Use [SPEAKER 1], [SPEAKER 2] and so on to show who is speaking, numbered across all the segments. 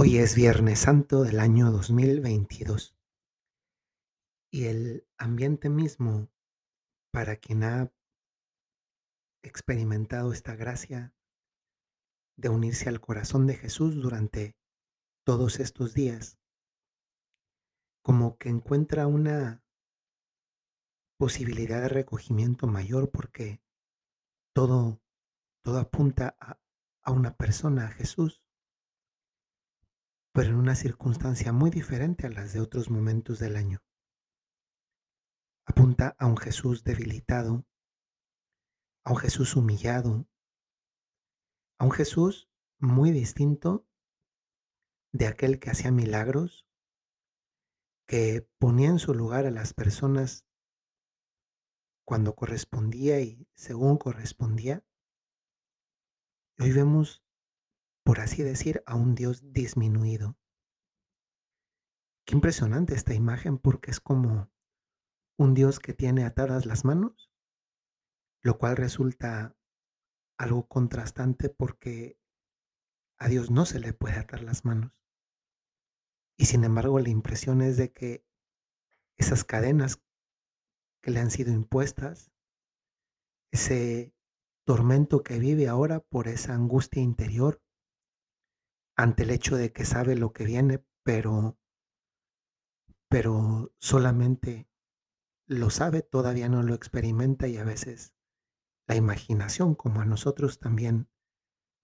[SPEAKER 1] Hoy es Viernes Santo del año 2022 y el ambiente mismo para quien ha experimentado esta gracia de unirse al corazón de Jesús durante todos estos días, como que encuentra una posibilidad de recogimiento mayor porque todo, todo apunta a, a una persona, a Jesús, pero en una circunstancia muy diferente a las de otros momentos del año. Apunta a un Jesús debilitado, a un Jesús humillado, a un Jesús muy distinto de aquel que hacía milagros, que ponía en su lugar a las personas cuando correspondía y según correspondía. Hoy vemos por así decir, a un Dios disminuido. Qué impresionante esta imagen porque es como un Dios que tiene atadas las manos, lo cual resulta algo contrastante porque a Dios no se le puede atar las manos. Y sin embargo la impresión es de que esas cadenas que le han sido impuestas, ese tormento que vive ahora por esa angustia interior, ante el hecho de que sabe lo que viene, pero, pero solamente lo sabe, todavía no lo experimenta y a veces la imaginación, como a nosotros también,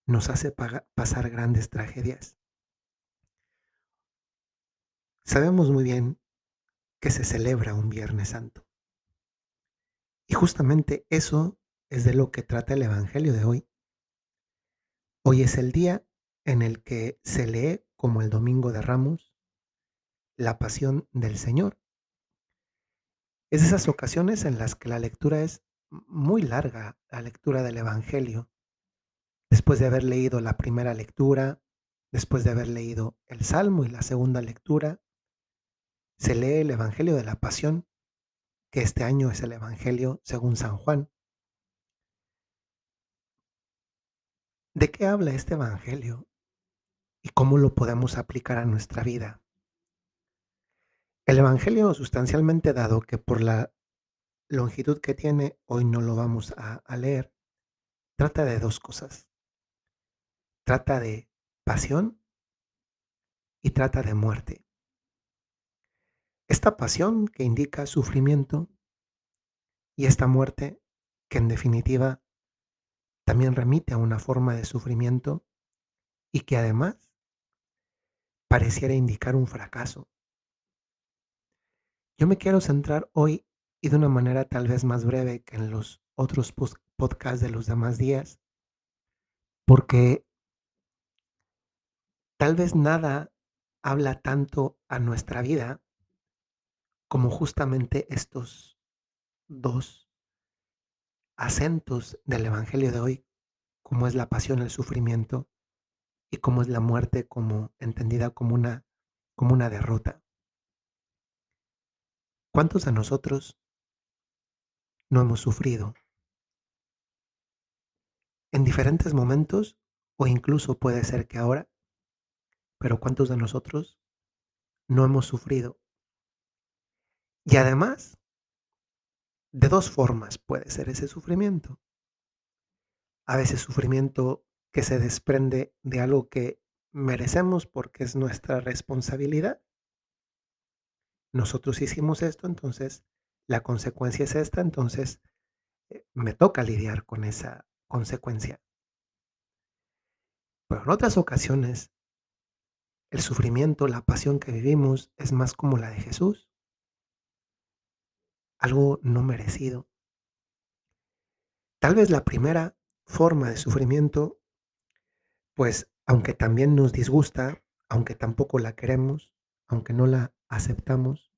[SPEAKER 1] nos hace pasar grandes tragedias. Sabemos muy bien que se celebra un Viernes Santo. Y justamente eso es de lo que trata el Evangelio de hoy. Hoy es el día en el que se lee, como el Domingo de Ramos, la pasión del Señor. Es esas ocasiones en las que la lectura es muy larga, la lectura del Evangelio. Después de haber leído la primera lectura, después de haber leído el Salmo y la segunda lectura, se lee el Evangelio de la Pasión, que este año es el Evangelio según San Juan. ¿De qué habla este Evangelio? Y cómo lo podemos aplicar a nuestra vida. El Evangelio sustancialmente dado que por la longitud que tiene, hoy no lo vamos a, leer, trata de dos cosas. Trata de pasión y trata de muerte. Esta pasión que indica sufrimiento y esta muerte que en definitiva también remite a una forma de sufrimiento y que además pareciera indicar un fracaso. Yo me quiero centrar hoy y de una manera tal vez más breve que en los otros podcasts de los demás días, porque tal vez nada habla tanto a nuestra vida como justamente estos dos acentos del Evangelio de hoy, como es la pasión, el sufrimiento y cómo es la muerte como entendida como una, como una derrota. ¿Cuántos de nosotros no hemos sufrido? En diferentes momentos, o incluso puede ser que ahora, pero ¿cuántos de nosotros no hemos sufrido? Y además, de dos formas puede ser ese sufrimiento. A veces sufrimiento que se desprende de algo que merecemos porque es nuestra responsabilidad. Nosotros hicimos esto, entonces la consecuencia es esta, entonces eh, me toca lidiar con esa consecuencia. Pero en otras ocasiones, el sufrimiento, la pasión que vivimos es más como la de Jesús, algo no merecido. Tal vez la primera forma de sufrimiento pues aunque también nos disgusta, aunque tampoco la queremos, aunque no la aceptamos,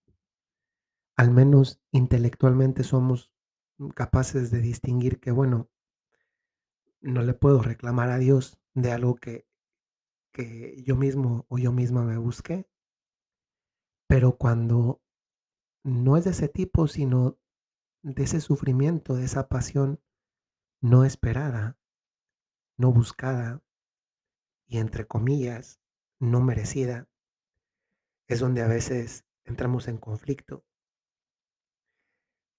[SPEAKER 1] al menos intelectualmente somos capaces de distinguir que, bueno, no le puedo reclamar a Dios de algo que, que yo mismo o yo misma me busqué, pero cuando no es de ese tipo, sino de ese sufrimiento, de esa pasión no esperada, no buscada, y entre comillas, no merecida, es donde a veces entramos en conflicto.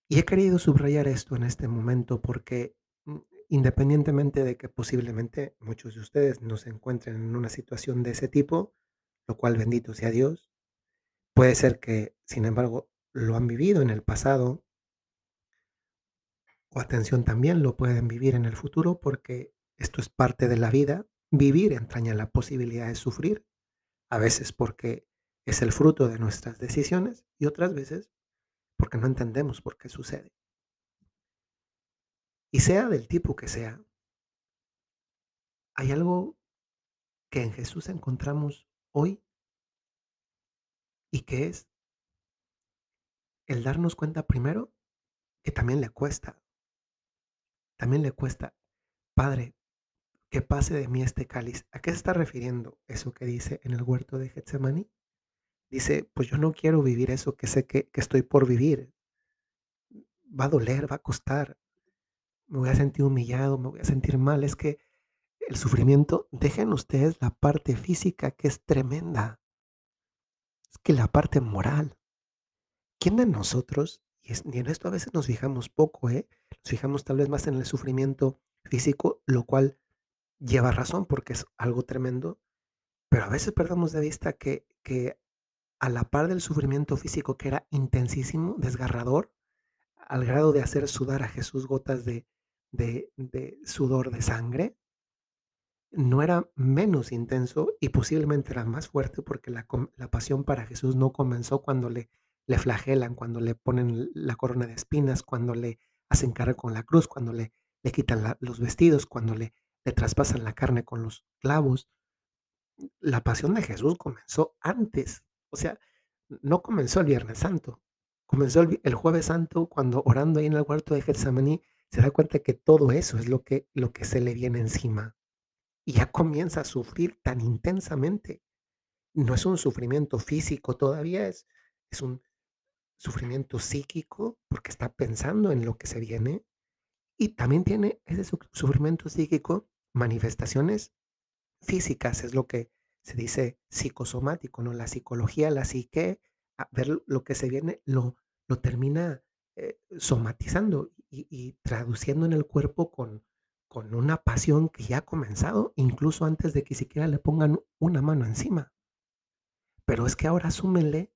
[SPEAKER 1] Y he querido subrayar esto en este momento porque mm, independientemente de que posiblemente muchos de ustedes no se encuentren en una situación de ese tipo, lo cual bendito sea Dios, puede ser que, sin embargo, lo han vivido en el pasado o atención también lo pueden vivir en el futuro porque esto es parte de la vida. Vivir entraña la posibilidad de sufrir, a veces porque es el fruto de nuestras decisiones y otras veces porque no entendemos por qué sucede. Y sea del tipo que sea, hay algo que en Jesús encontramos hoy y que es el darnos cuenta primero que también le cuesta, también le cuesta, Padre, que pase de mí este cáliz. ¿A qué se está refiriendo eso que dice en el huerto de Getsemaní? Dice, pues yo no quiero vivir eso que sé que, que estoy por vivir. Va a doler, va a costar. Me voy a sentir humillado, me voy a sentir mal. Es que el sufrimiento, dejen ustedes la parte física que es tremenda. Es que la parte moral. ¿Quién de nosotros, y, es- y en esto a veces nos fijamos poco, ¿eh? nos fijamos tal vez más en el sufrimiento físico, lo cual lleva razón porque es algo tremendo, pero a veces perdemos de vista que, que a la par del sufrimiento físico que era intensísimo, desgarrador, al grado de hacer sudar a Jesús gotas de, de, sudor de sangre, no era menos intenso y posiblemente era más fuerte porque la, la pasión para Jesús no comenzó cuando le, le flagelan, cuando le ponen la corona de espinas, cuando le hacen cargar con la cruz, cuando le, le quitan los vestidos, cuando le, le traspasan la carne con los clavos. La pasión de Jesús comenzó antes, o sea, no comenzó el Viernes Santo, comenzó el, el Jueves Santo cuando orando ahí en el huerto de Getsemaní se da cuenta que todo eso es lo que, lo que se le viene encima y ya comienza a sufrir tan intensamente. No es un sufrimiento físico todavía, es, es un sufrimiento psíquico porque está pensando en lo que se viene y también tiene ese su- sufrimiento psíquico manifestaciones físicas, es lo que se dice psicosomático, ¿no? La psicología, la psique, a ver lo que se viene, lo, lo termina eh, somatizando y, traduciendo en el cuerpo con, con una pasión que ya ha comenzado, incluso antes de que siquiera le pongan una mano encima. Pero es que ahora súmenle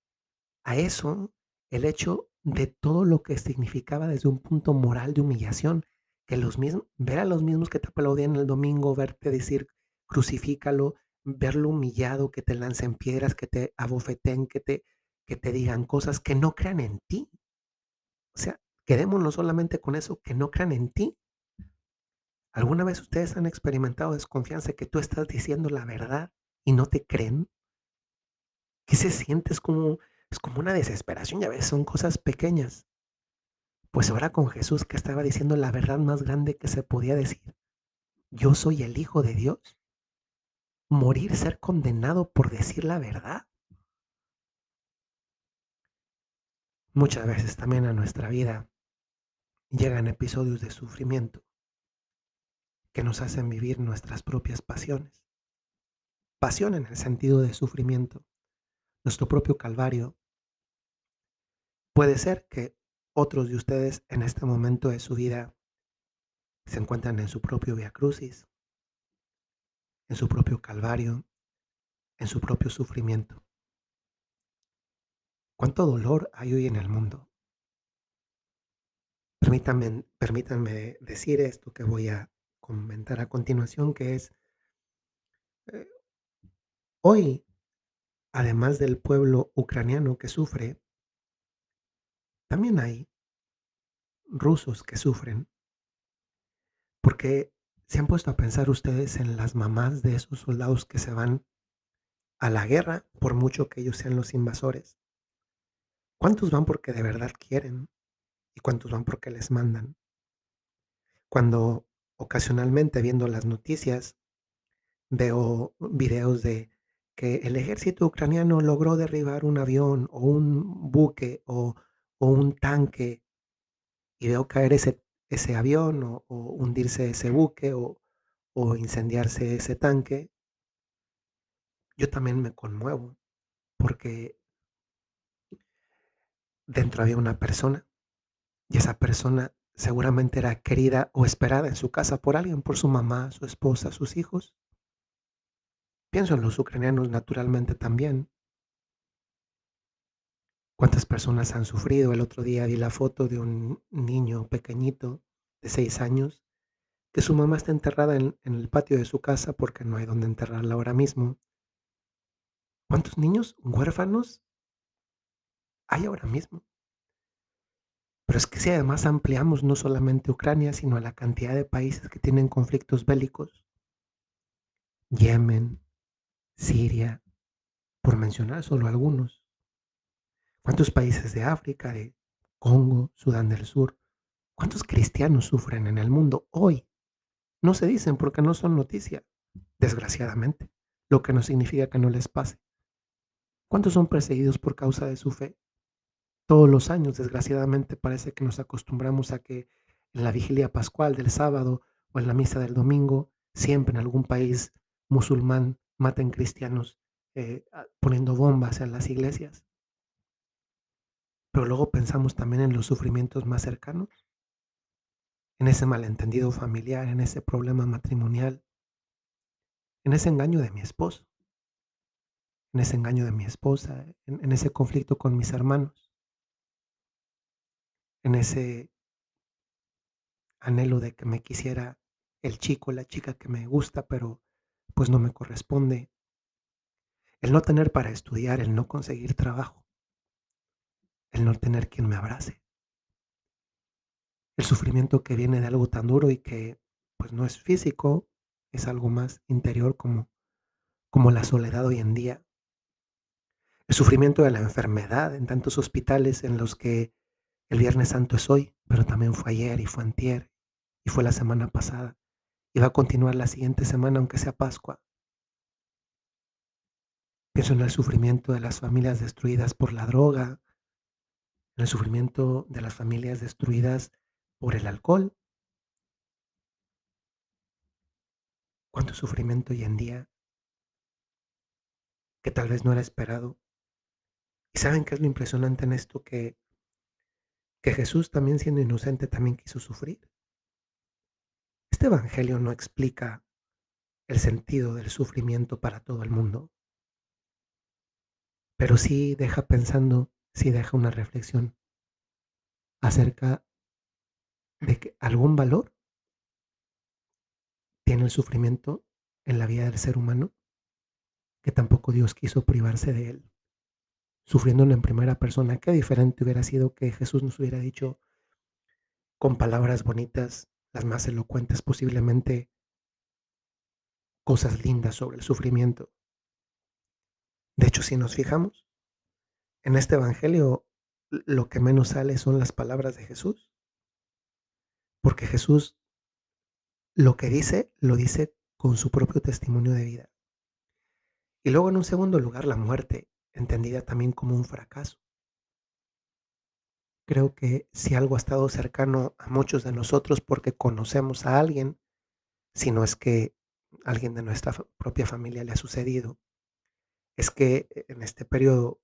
[SPEAKER 1] a eso el hecho de todo lo que significaba desde un punto moral de humillación, que los mismos, ver a los mismos que te aplaudían el domingo, verte decir crucifícalo, verlo humillado, que te lancen piedras, que te abofeten, que te, que te digan cosas que no crean en ti. O sea, quedémonos solamente con eso, que no crean en ti. ¿Alguna vez ustedes han experimentado desconfianza que tú estás diciendo la verdad y no te creen? ¿Qué se siente? Es como, es como una desesperación y a veces son cosas pequeñas. Pues ahora con Jesús que estaba diciendo la verdad más grande que se podía decir. Yo soy el Hijo de Dios. Morir, ser condenado por decir la verdad. Muchas veces también a nuestra vida llegan episodios de sufrimiento que nos hacen vivir nuestras propias pasiones. Pasión en el sentido de sufrimiento. Nuestro propio calvario. Puede ser que otros de ustedes en este momento de su vida se encuentran en su propio Via Crucis, en su propio calvario, en su propio sufrimiento. ¿Cuánto dolor hay hoy en el mundo? Permítanme, permítanme decir esto que voy a comentar a continuación, que es, eh, hoy, además del pueblo ucraniano que sufre, también hay rusos que sufren, porque se han puesto a pensar ustedes en las mamás de esos soldados que se van a la guerra, por mucho que ellos sean los invasores. ¿Cuántos van porque de verdad quieren? ¿Y cuántos van porque les mandan? Cuando ocasionalmente viendo las noticias veo videos de que el ejército ucraniano logró derribar un avión o un buque o, o un tanque y veo caer ese, ese avión o, hundirse ese buque o, o incendiarse ese tanque, yo también me conmuevo porque dentro había una persona y esa persona seguramente era querida o esperada en su casa por alguien, por su mamá, su esposa, sus hijos. Pienso en los ucranianos naturalmente también. ¿Cuántas personas han sufrido? El otro día vi la foto de un niño pequeñito de seis años que su mamá está enterrada en, el patio de su casa porque no hay donde enterrarla ahora mismo. ¿Cuántos niños huérfanos hay ahora mismo? Pero es que si además ampliamos no solamente Ucrania, sino a la cantidad de países que tienen conflictos bélicos, Yemen, Siria, por mencionar solo algunos. ¿Cuántos países de África, de Congo, Sudán del Sur, cuántos cristianos sufren en el mundo hoy? No se dicen porque no son noticia, desgraciadamente, lo que no significa que no les pase. ¿Cuántos son perseguidos por causa de su fe? Todos los años, desgraciadamente, parece que nos acostumbramos a que en la vigilia pascual del sábado o en la misa del domingo, siempre en algún país musulmán maten cristianos eh, poniendo bombas en las iglesias. Pero luego pensamos también en los sufrimientos más cercanos, en ese malentendido familiar, en ese problema matrimonial, en ese engaño de mi esposo, en ese engaño de mi esposa, en, ese conflicto con mis hermanos, en ese anhelo de que me quisiera el chico, la chica que me gusta, pero pues no me corresponde, el no tener para estudiar, el no conseguir trabajo, el no tener quien me abrace, el sufrimiento que viene de algo tan duro y que pues no es físico, es algo más interior como, como la soledad hoy en día, el sufrimiento de la enfermedad en tantos hospitales en los que el Viernes Santo es hoy, pero también fue ayer y fue antier y fue la semana pasada y va a continuar la siguiente semana aunque sea Pascua. Pienso en el sufrimiento de las familias destruidas por la droga, el sufrimiento de las familias destruidas por el alcohol. Cuánto sufrimiento hoy en día que tal vez no era esperado. ¿Y saben qué es lo impresionante en esto? Que, que Jesús también siendo inocente también quiso sufrir. Este Evangelio no explica el sentido del sufrimiento para todo el mundo, pero sí deja pensando, sí deja una reflexión acerca de que algún valor tiene el sufrimiento en la vida del ser humano, que tampoco Dios quiso privarse de él, sufriéndolo en primera persona. Qué diferente hubiera sido que Jesús nos hubiera dicho con palabras bonitas, las más elocuentes posiblemente, cosas lindas sobre el sufrimiento. De hecho, si nos fijamos, en este Evangelio lo que menos sale son las palabras de Jesús. Porque Jesús lo que dice, lo dice con su propio testimonio de vida. Y luego en un segundo lugar, la muerte, entendida también como un fracaso. Creo que si algo ha estado cercano a muchos de nosotros porque conocemos a alguien, si no es que alguien de nuestra propia familia le ha sucedido, es que en este periodo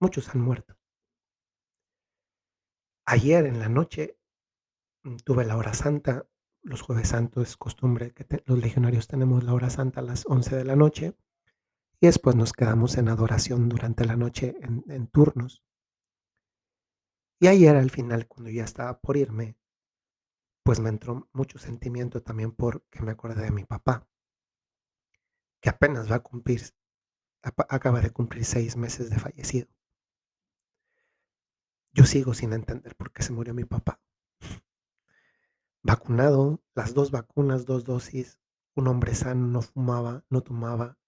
[SPEAKER 1] muchos han muerto. Ayer en la noche mm, tuve la hora santa. Los jueves santos es costumbre que los legionarios tenemos la hora santa a las 11 de la noche y después nos quedamos en adoración durante la noche en, en turnos. Y ayer al final, cuando ya estaba por irme, pues me entró mucho sentimiento también porque me acordé de mi papá, que apenas va a cumplir, acaba de cumplir seis meses de fallecido. Yo sigo sin entender por qué se murió mi papá. Vacunado, las dos vacunas, dos dosis, un hombre sano, no fumaba, no tomaba,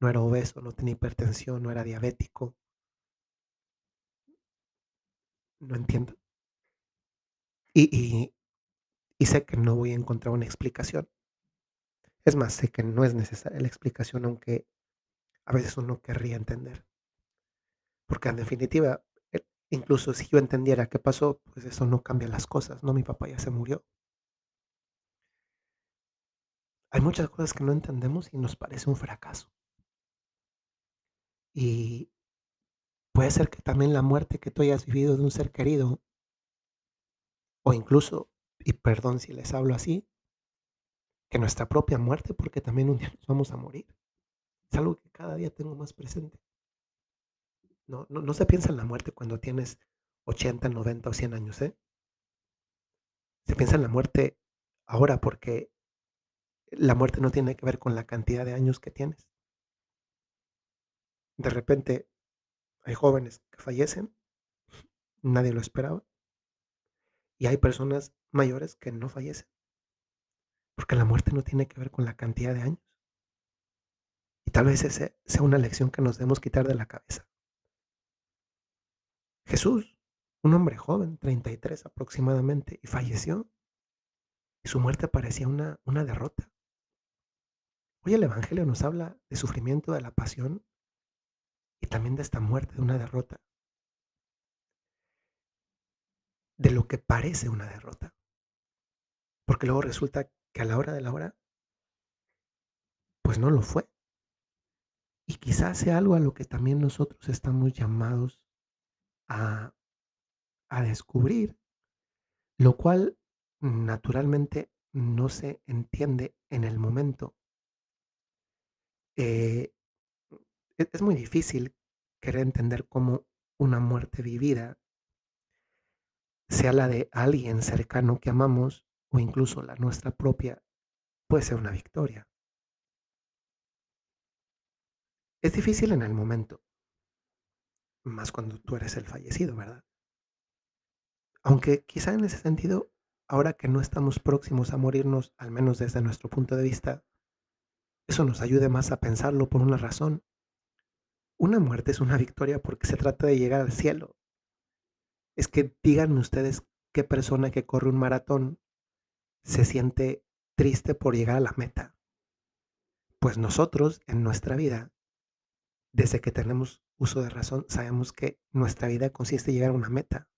[SPEAKER 1] no era obeso, no tenía hipertensión, no era diabético. No entiendo. Y, y, y sé que no voy a encontrar una explicación. Es más, sé que no es necesaria la explicación, aunque a veces uno querría entender. Porque en definitiva, incluso si yo entendiera qué pasó, pues eso no cambia las cosas, ¿no? Mi papá ya se murió. Hay muchas cosas que no entendemos y nos parece un fracaso. Y puede ser que también la muerte que tú hayas vivido de un ser querido, o incluso, y perdón si les hablo así, que nuestra propia muerte, porque también un día nos vamos a morir. Es algo que cada día tengo más presente. No, no, no se piensa en la muerte cuando tienes 80, 90 o 100 años, ¿eh? Se piensa en la muerte ahora porque la muerte no tiene que ver con la cantidad de años que tienes. De repente hay jóvenes que fallecen, nadie lo esperaba, y hay personas mayores que no fallecen, porque la muerte no tiene que ver con la cantidad de años. Y tal vez esa sea una lección que nos debemos quitar de la cabeza. Jesús, un hombre joven, 33 aproximadamente, y falleció. Y su muerte parecía una, una derrota. Hoy el Evangelio nos habla de sufrimiento, de la pasión y también de esta muerte, de una derrota. De lo que parece una derrota. Porque luego resulta que a la hora de la hora, pues no lo fue. Y quizás sea algo a lo que también nosotros estamos llamados a, descubrir, lo cual naturalmente no se entiende en el momento. Eh, e, es muy difícil querer entender cómo una muerte vivida, sea la de alguien cercano que amamos o incluso la nuestra propia, puede ser una victoria. Es difícil en el momento, más cuando tú eres el fallecido, ¿verdad? Aunque quizá en ese sentido, ahora que no estamos próximos a morirnos, al menos desde nuestro punto de vista, eso nos ayude más a pensarlo por una razón. Una muerte es una victoria porque se trata de llegar al cielo. Es que díganme ustedes qué persona que corre un maratón se siente triste por llegar a la meta. Pues nosotros en nuestra vida, desde que tenemos uso de razón, sabemos que nuestra vida consiste en llegar a una meta.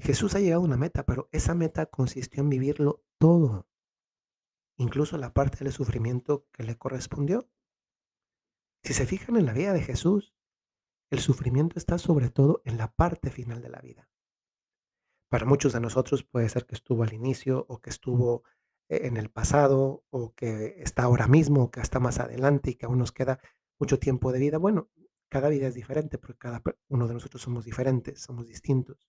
[SPEAKER 1] Jesús ha llegado a una meta, pero esa meta consistió en vivirlo todo, incluso la parte del sufrimiento que le correspondió. Si se fijan en la vida de Jesús, el sufrimiento está sobre todo en la parte final de la vida. Para muchos de nosotros puede ser que estuvo al inicio o que estuvo eh, en el pasado o que está ahora mismo o que está más adelante y que aún nos queda mucho tiempo de vida. Bueno, cada vida es diferente porque cada uno de nosotros somos diferentes, somos distintos.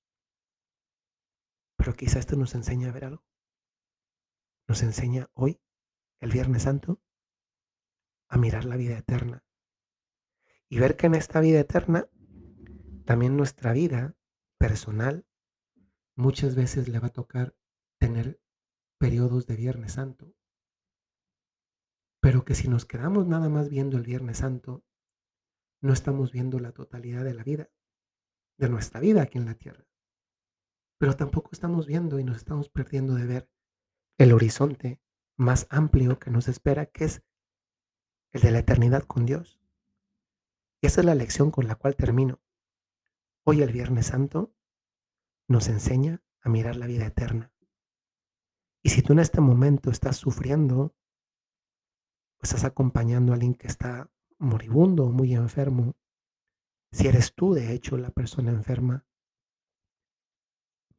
[SPEAKER 1] Pero quizá esto nos enseña a ver algo. Nos enseña hoy, el Viernes Santo, a mirar la vida eterna. Y ver que en esta vida eterna, también nuestra vida personal, muchas veces le va a tocar tener periodos de Viernes Santo. Pero que si nos quedamos nada más viendo el Viernes Santo, no estamos viendo la totalidad de la vida, de nuestra vida aquí en la tierra. Pero tampoco estamos viendo y nos estamos perdiendo de ver el horizonte más amplio que nos espera, que es el de la eternidad con Dios. Y esa es la lección con la cual termino. Hoy el Viernes Santo nos enseña a mirar la vida eterna. Y si tú en este momento estás sufriendo, pues estás acompañando a alguien que está moribundo muy enfermo, si eres tú de hecho la persona enferma,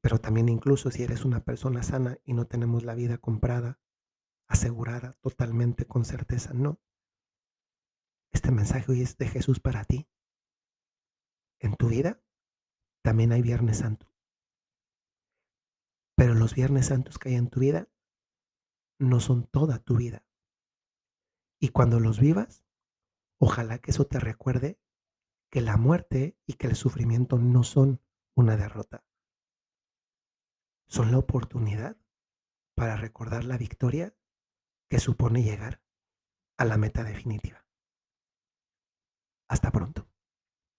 [SPEAKER 1] pero también incluso si eres una persona sana y no tenemos la vida comprada, asegurada totalmente con certeza, no. Este mensaje hoy es de Jesús para ti. En tu vida también hay Viernes Santo. Pero los Viernes Santos que hay en tu vida no son toda tu vida. Y cuando los vivas, Ojalá que eso te recuerde que la muerte y que el sufrimiento no son una derrota. Son la oportunidad para recordar la victoria que supone llegar a la meta definitiva. Hasta pronto.